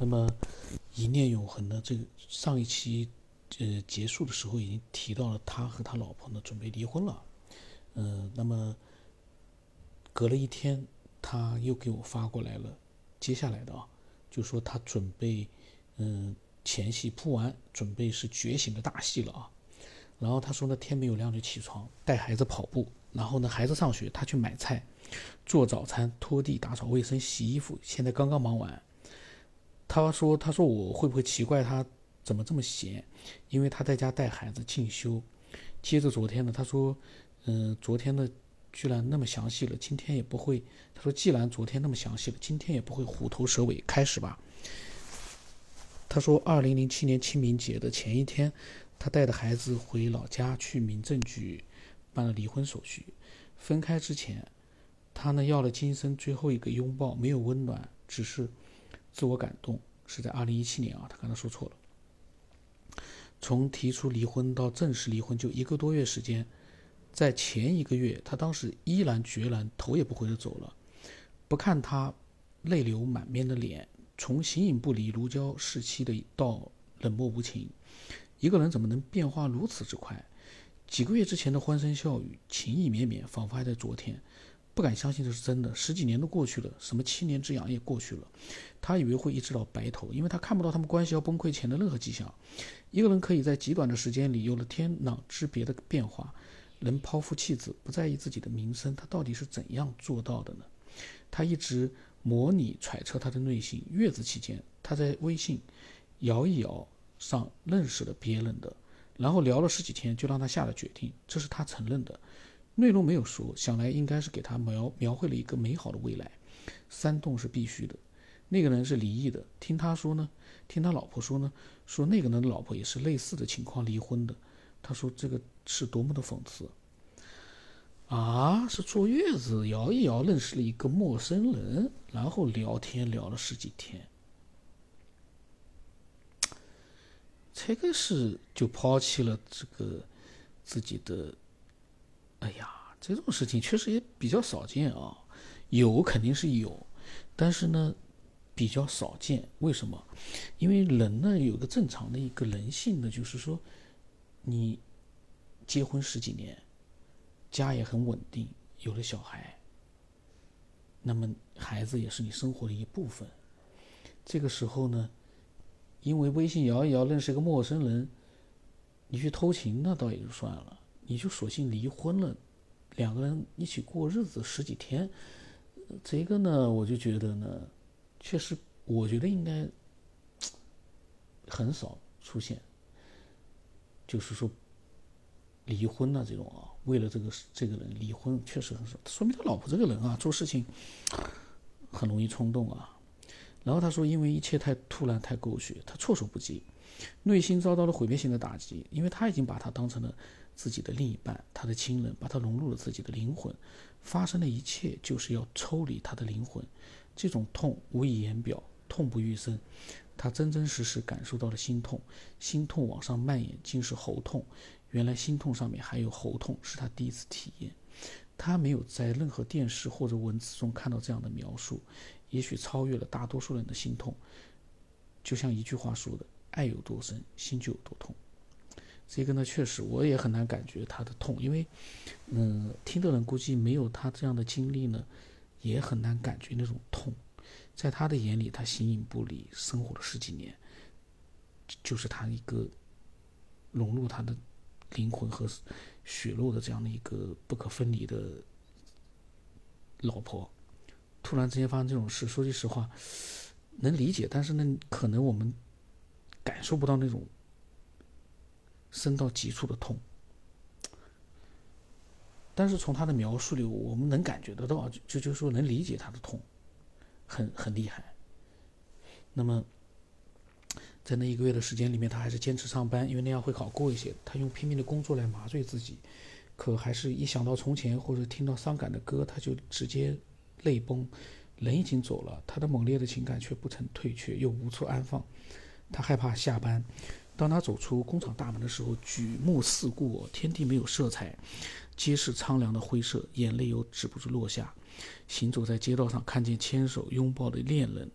那么一念永恒呢？这个上一期呃结束的时候已经提到了，他和他老婆呢准备离婚了。嗯，那么隔了一天，他又给我发过来了，接下来的啊，就说他准备嗯前戏铺完，准备是觉醒的大戏了啊。然后他说呢，天没有亮就起床，带孩子跑步，然后呢孩子上学，他去买菜、做早餐、拖地、打扫卫生、洗衣服，现在刚刚忙完。他说：“他说我会不会奇怪他怎么这么闲？因为他在家带孩子进修。接着昨天呢，他说，嗯，昨天呢居然那么详细了，今天也不会。他说，既然昨天那么详细了，今天也不会虎头蛇尾。开始吧。他说，二零零七年清明节的前一天，他带着孩子回老家去民政局办了离婚手续。分开之前，他呢要了今生最后一个拥抱，没有温暖，只是。”自我感动是在二零一七年啊，他刚才说错了。从提出离婚到正式离婚就一个多月时间，在前一个月，他当时依然决然头也不回的走了，不看他泪流满面的脸，从形影不离、如胶似漆的到冷漠无情，一个人怎么能变化如此之快？几个月之前的欢声笑语、情意绵绵，仿佛还在昨天。不敢相信这是真的，十几年都过去了，什么七年之痒也过去了，他以为会一直到白头，因为他看不到他们关系要崩溃前的任何迹象。一个人可以在极短的时间里有了天壤之别的变化，能抛夫弃子，不在意自己的名声，他到底是怎样做到的呢？他一直模拟揣测他的内心。月子期间，他在微信摇一摇上认识了别人的，然后聊了十几天，就让他下了决定，这是他承认的。内容没有说，想来应该是给他描描绘了一个美好的未来。煽动是必须的。那个人是离异的，听他说呢，听他老婆说呢，说那个人的老婆也是类似的情况离婚的。他说这个是多么的讽刺啊！是坐月子摇一摇认识了一个陌生人，然后聊天聊了十几天，这个是就抛弃了这个自己的。哎呀，这种事情确实也比较少见啊，有肯定是有，但是呢，比较少见。为什么？因为人呢有个正常的一个人性呢，就是说，你结婚十几年，家也很稳定，有了小孩，那么孩子也是你生活的一部分。这个时候呢，因为微信摇一摇认识一个陌生人，你去偷情那倒也就算了。你就索性离婚了，两个人一起过日子十几天，这个呢，我就觉得呢，确实，我觉得应该很少出现，就是说离婚啊这种啊，为了这个这个人离婚确实很少，说明他老婆这个人啊，做事情很容易冲动啊。然后他说，因为一切太突然太狗血，他措手不及，内心遭到了毁灭性的打击，因为他已经把他当成了。自己的另一半，他的亲人，把他融入了自己的灵魂，发生的一切就是要抽离他的灵魂。这种痛无以言表，痛不欲生。他真真实实感受到了心痛，心痛往上蔓延，竟是喉痛。原来心痛上面还有喉痛，是他第一次体验。他没有在任何电视或者文字中看到这样的描述，也许超越了大多数人的心痛。就像一句话说的：“爱有多深，心就有多痛。”这个呢，确实我也很难感觉他的痛，因为，嗯，听的人估计没有他这样的经历呢，也很难感觉那种痛。在他的眼里，他形影不离，生活了十几年，就是他一个融入他的灵魂和血肉的这样的一个不可分离的老婆，突然之间发生这种事，说句实话，能理解，但是呢，可能我们感受不到那种。深到极处的痛，但是从他的描述里，我们能感觉得到，就就就是说能理解他的痛，很很厉害。那么，在那一个月的时间里面，他还是坚持上班，因为那样会好过一些。他用拼命的工作来麻醉自己，可还是一想到从前或者听到伤感的歌，他就直接泪崩。人已经走了，他的猛烈的情感却不曾退却，又无处安放。他害怕下班。当他走出工厂大门的时候，举目四顾，天地没有色彩，皆是苍凉的灰色，眼泪又止不住落下。行走在街道上，看见牵手拥抱的恋人，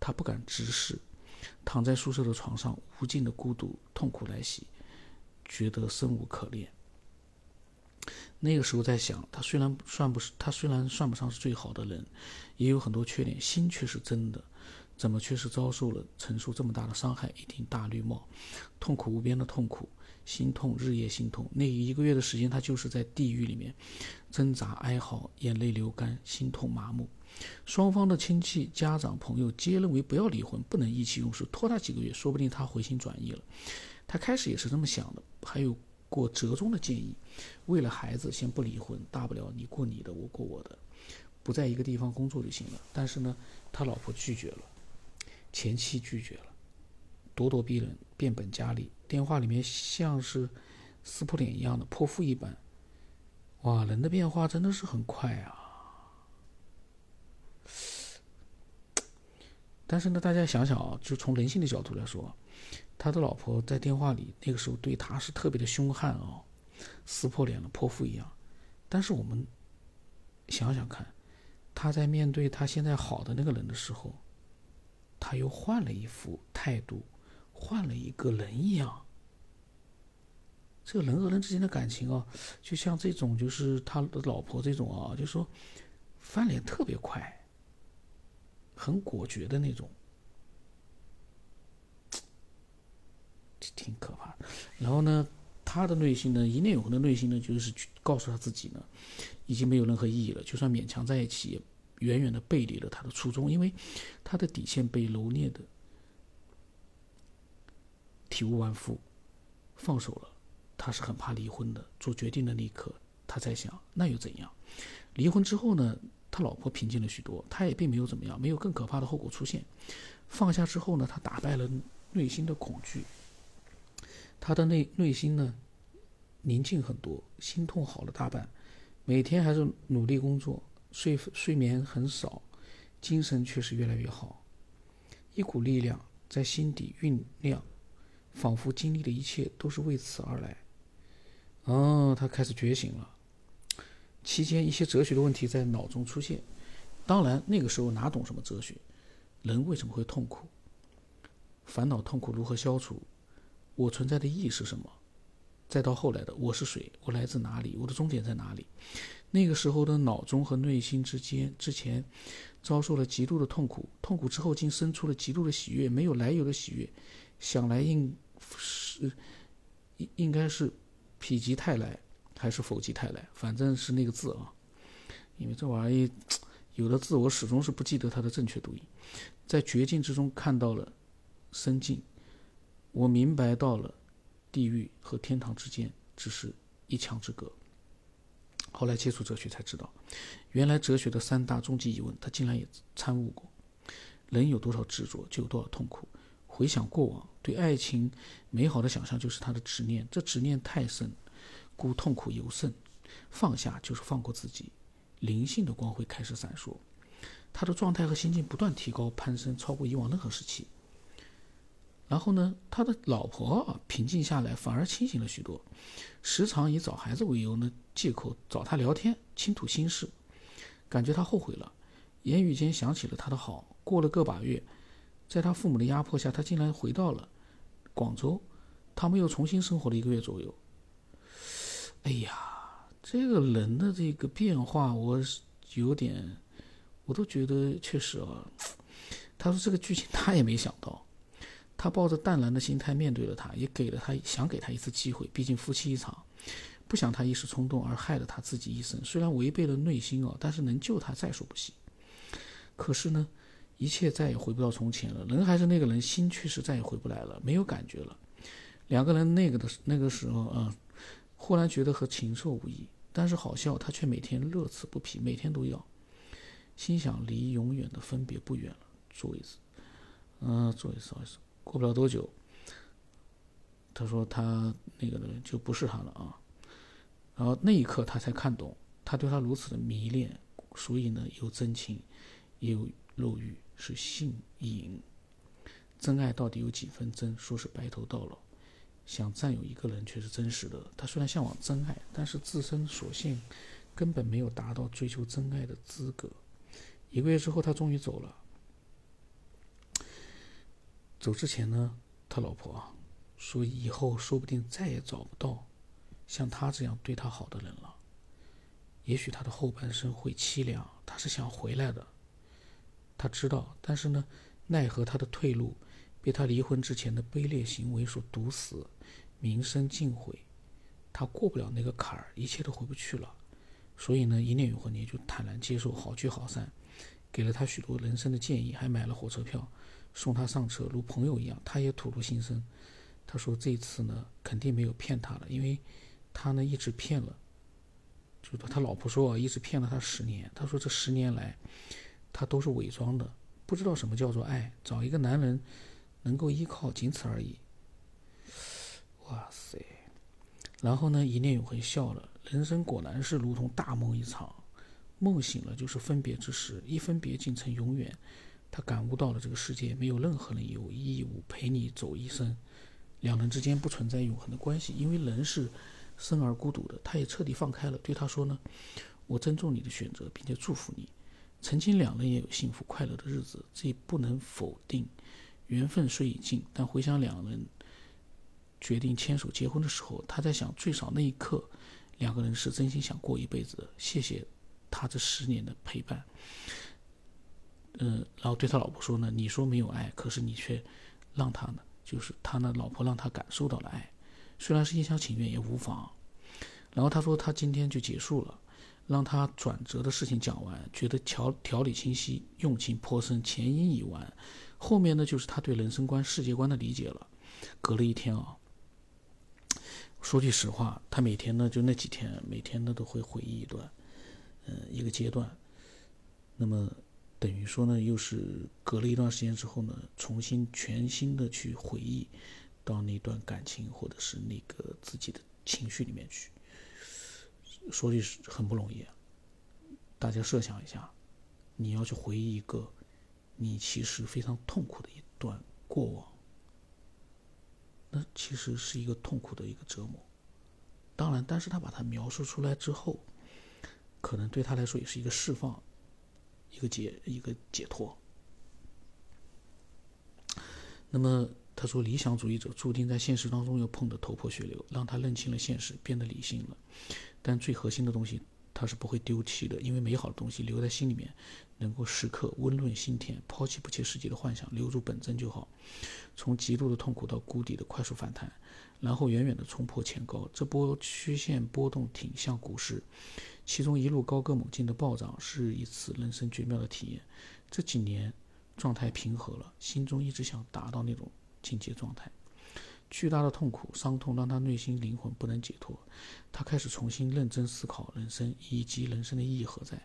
他不敢直视，躺在宿舍的床上，无尽的孤独、痛苦来袭，觉得生无可恋。那个时候在想，他虽然算不是他虽然算不上是最好的人，也有很多缺点，心却是真的，怎么却是遭受了承受这么大的伤害？一顶大绿帽，痛苦无边的痛苦，心痛日夜心痛。那一个月的时间，他就是在地狱里面挣扎哀嚎，眼泪流干，心痛麻木。双方的亲戚、家长、朋友皆认为不要离婚，不能意气用事，拖他几个月，说不定他回心转意了。他开始也是这么想的，还有过折中的建议。为了孩子，先不离婚，大不了你过你的，我过我的，不在一个地方工作就行了。但是呢，他老婆拒绝了，前妻拒绝了，咄咄逼人，变本加厉，电话里面像是撕破脸一样的泼妇一般。哇，人的变化真的是很快啊！但是呢，大家想想啊，就从人性的角度来说，他的老婆在电话里那个时候对他是特别的凶悍啊。撕破脸了，泼妇一样。但是我们想想看，他在面对他现在好的那个人的时候，他又换了一副态度，换了一个人一样。这个人和人之间的感情啊，就像这种，就是他的老婆这种啊，就说翻脸特别快，很果决的那种，挺挺可怕。然后呢？他的内心呢，一念永恒的内心呢，就是去告诉他自己呢，已经没有任何意义了。就算勉强在一起，也远远的背离了他的初衷，因为他的底线被揉捏的体无完肤，放手了。他是很怕离婚的。做决定的那一刻，他在想，那又怎样？离婚之后呢，他老婆平静了许多，他也并没有怎么样，没有更可怕的后果出现。放下之后呢，他打败了内心的恐惧。他的内内心呢，宁静很多，心痛好了大半，每天还是努力工作，睡睡眠很少，精神却是越来越好，一股力量在心底酝酿，仿佛经历的一切都是为此而来。哦，他开始觉醒了。期间一些哲学的问题在脑中出现，当然那个时候哪懂什么哲学？人为什么会痛苦？烦恼痛苦如何消除？我存在的意义是什么？再到后来的我是谁？我来自哪里？我的终点在哪里？那个时候的脑中和内心之间，之前遭受了极度的痛苦，痛苦之后竟生出了极度的喜悦，没有来由的喜悦。想来应是应应该是否极泰来，还是否极泰来？反正是那个字啊，因为这玩意有的字我始终是不记得它的正确读音。在绝境之中看到了生境。我明白到了，地狱和天堂之间只是一墙之隔。后来接触哲学才知道，原来哲学的三大终极疑问，他竟然也参悟过。人有多少执着，就有多少痛苦。回想过往，对爱情美好的想象就是他的执念，这执念太深，故痛苦尤甚。放下就是放过自己，灵性的光辉开始闪烁，他的状态和心境不断提高攀升，超过以往任何时期。然后呢，他的老婆平静下来，反而清醒了许多，时常以找孩子为由呢借口找他聊天，倾吐心事，感觉他后悔了，言语间想起了他的好。过了个把月，在他父母的压迫下，他竟然回到了广州，他们又重新生活了一个月左右。哎呀，这个人的这个变化，我有点，我都觉得确实啊。他说这个剧情他也没想到。他抱着淡然的心态面对了他，也给了他想给他一次机会。毕竟夫妻一场，不想他一时冲动而害了他自己一生。虽然违背了内心哦，但是能救他在所不惜。可是呢，一切再也回不到从前了。人还是那个人，心却是再也回不来了，没有感觉了。两个人那个的那个时候啊，忽然觉得和禽兽无异。但是好笑，他却每天乐此不疲，每天都要。心想离永远的分别不远了，做一次，嗯，做一次，做一次。过不了多久，他说他那个人就不是他了啊。然后那一刻他才看懂，他对他如此的迷恋，所以呢有真情，也有肉欲，是性瘾。真爱到底有几分真？说是白头到老，想占有一个人却是真实的。他虽然向往真爱，但是自身所幸根本没有达到追求真爱的资格。一个月之后，他终于走了。走之前呢，他老婆说以后说不定再也找不到像他这样对他好的人了。也许他的后半生会凄凉，他是想回来的。他知道，但是呢，奈何他的退路被他离婚之前的卑劣行为所堵死，名声尽毁，他过不了那个坎儿，一切都回不去了。所以呢，一念永恒年就坦然接受，好聚好散，给了他许多人生的建议，还买了火车票送他上车，如朋友一样。他也吐露心声，他说这次呢肯定没有骗他了，因为他呢一直骗了，就是他老婆说一直骗了他十年。他说这十年来他都是伪装的，不知道什么叫做爱，找一个男人能够依靠，仅此而已。哇塞！然后呢，一念永恒笑了。人生果然是如同大梦一场，梦醒了就是分别之时，一分别竟成永远。他感悟到了这个世界没有任何人有义务陪你走一生，两人之间不存在永恒的关系，因为人是生而孤独的。他也彻底放开了，对他说呢：“我尊重你的选择，并且祝福你。曾经两人也有幸福快乐的日子，这不能否定。缘分虽已尽，但回想两人决定牵手结婚的时候，他在想，最少那一刻。”两个人是真心想过一辈子的，谢谢他这十年的陪伴。嗯，然后对他老婆说呢：“你说没有爱，可是你却让他呢，就是他呢，老婆让他感受到了爱，虽然是一厢情愿也无妨。”然后他说他今天就结束了，让他转折的事情讲完，觉得条条理清晰，用情颇深，前因已完，后面呢就是他对人生观、世界观的理解了。隔了一天啊。说句实话，他每天呢，就那几天，每天呢都会回忆一段，嗯，一个阶段。那么，等于说呢，又是隔了一段时间之后呢，重新全新的去回忆到那段感情或者是那个自己的情绪里面去。说句很不容易。大家设想一下，你要去回忆一个你其实非常痛苦的一段过往。那其实是一个痛苦的一个折磨，当然，但是他把它描述出来之后，可能对他来说也是一个释放，一个解，一个解脱。那么他说，理想主义者注定在现实当中要碰得头破血流，让他认清了现实，变得理性了，但最核心的东西。他是不会丢弃的，因为美好的东西留在心里面，能够时刻温润心田。抛弃不切实际的幻想，留住本真就好。从极度的痛苦到谷底的快速反弹，然后远远的冲破前高。这波曲线波动挺像股市，其中一路高歌猛进的暴涨是一次人生绝妙的体验。这几年状态平和了，心中一直想达到那种境界状态。巨大的痛苦、伤痛让他内心灵魂不能解脱，他开始重新认真思考人生以及人生的意义何在。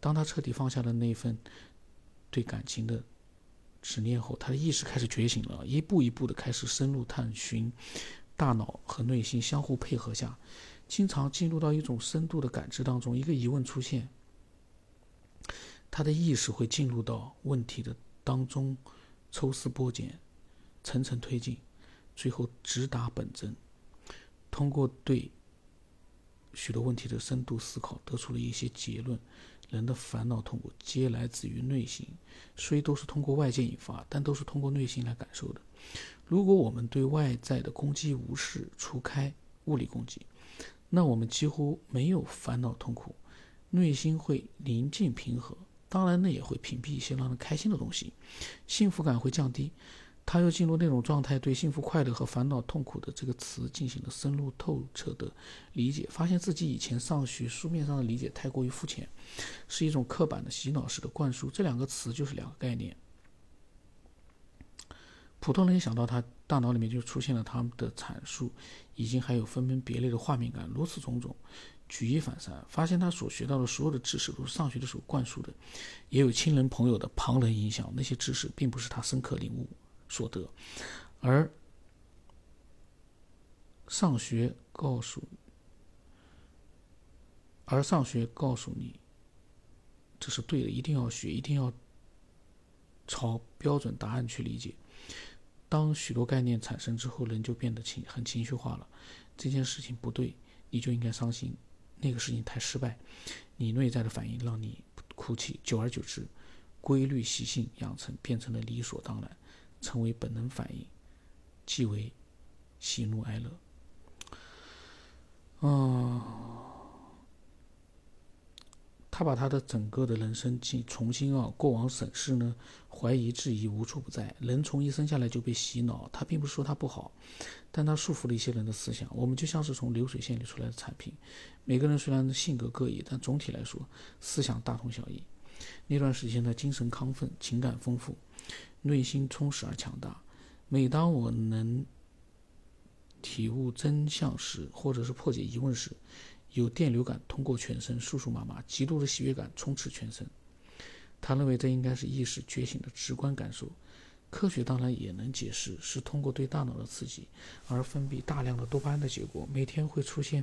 当他彻底放下了那份对感情的执念后，他的意识开始觉醒了，一步一步的开始深入探寻。大脑和内心相互配合下，经常进入到一种深度的感知当中。一个疑问出现，他的意识会进入到问题的当中，抽丝剥茧，层层推进。最后直达本真，通过对许多问题的深度思考，得出了一些结论。人的烦恼痛苦皆来自于内心，虽都是通过外界引发，但都是通过内心来感受的。如果我们对外在的攻击无视，除开物理攻击，那我们几乎没有烦恼痛苦，内心会宁静平和。当然，那也会屏蔽一些让人开心的东西，幸福感会降低。他又进入那种状态，对幸福、快乐和烦恼、痛苦的这个词进行了深入透彻的理解，发现自己以前上学书面上的理解太过于肤浅，是一种刻板的洗脑式的灌输。这两个词就是两个概念，普通人一想到他大脑里面就出现了他们的阐述，已经还有分门别类的画面感，如此种种，举一反三，发现他所学到的所有的知识都是上学的时候灌输的，也有亲人朋友的旁人影响，那些知识并不是他深刻领悟。所得，而上学告诉，而上学告诉你，这是对的，一定要学，一定要朝标准答案去理解。当许多概念产生之后，人就变得情很情绪化了。这件事情不对，你就应该伤心；那个事情太失败，你内在的反应让你哭泣。久而久之，规律习性养成变成了理所当然。成为本能反应，即为喜怒哀乐。啊。他把他的整个的人生进重新啊过往审视呢，怀疑质疑无处不在。人从一生下来就被洗脑，他并不是说他不好，但他束缚了一些人的思想。我们就像是从流水线里出来的产品，每个人虽然性格各异，但总体来说思想大同小异。那段时间的精神亢奋，情感丰富，内心充实而强大。每当我能体悟真相时，或者是破解疑问时，有电流感通过全身酥酥麻麻，极度的喜悦感充斥全身。他认为这应该是意识觉醒的直观感受。科学当然也能解释，是通过对大脑的刺激而分泌大量的多巴胺的结果。每天会出现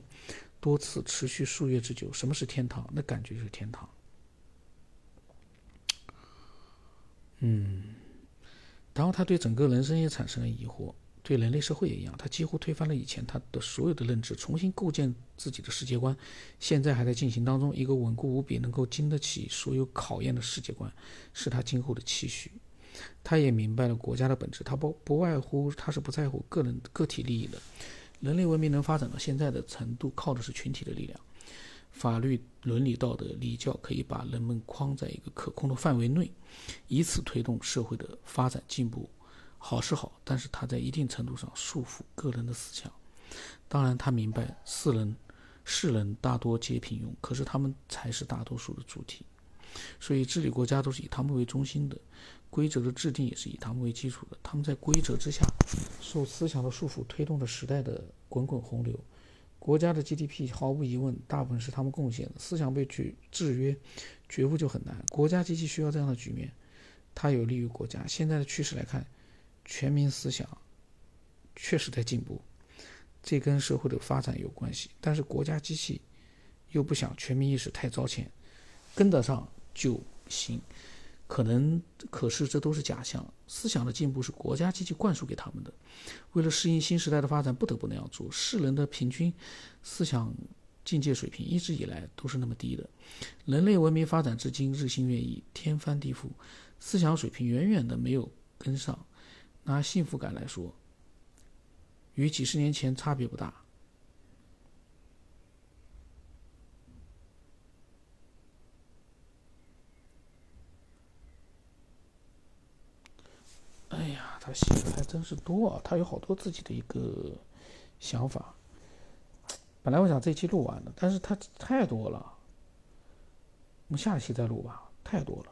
多次，持续数月之久。什么是天堂？那感觉就是天堂。嗯，然后他对整个人生也产生了疑惑。对人类社会也一样，他几乎推翻了以前他的所有的认知，重新构建自己的世界观。现在还在进行当中，一个稳固无比、能够经得起所有考验的世界观，是他今后的期许。他也明白了国家的本质，他不不外乎他是不在乎个人个体利益的。人类文明能发展到现在的程度，靠的是群体的力量。法律、伦理、道德、礼教可以把人们框在一个可控的范围内，以此推动社会的发展进步。好是好，但是他在一定程度上束缚个人的思想。当然，他明白世人世人大多皆平庸，可是他们才是大多数的主体。所以，治理国家都是以他们为中心的，规则的制定也是以他们为基础的。他们在规则之下，受思想的束缚，推动着时代的滚滚洪流。国家的 GDP 毫无疑问，大部分是他们贡献的。思想被制制约，觉悟就很难。国家机器需要这样的局面，它有利于国家。现在的趋势来看。全民思想确实在进步，这跟社会的发展有关系。但是国家机器又不想全民意识太超前，跟得上就行。可能，可是这都是假象。思想的进步是国家机器灌输给他们的，为了适应新时代的发展，不得不那样做。世人的平均思想境界水平一直以来都是那么低的。人类文明发展至今日新月异，天翻地覆，思想水平远远的没有跟上。拿幸福感来说，与几十年前差别不大。哎呀，他写还真是多啊！他有好多自己的一个想法。本来我想这期录完的，但是他太多了，我们下期再录吧，太多了。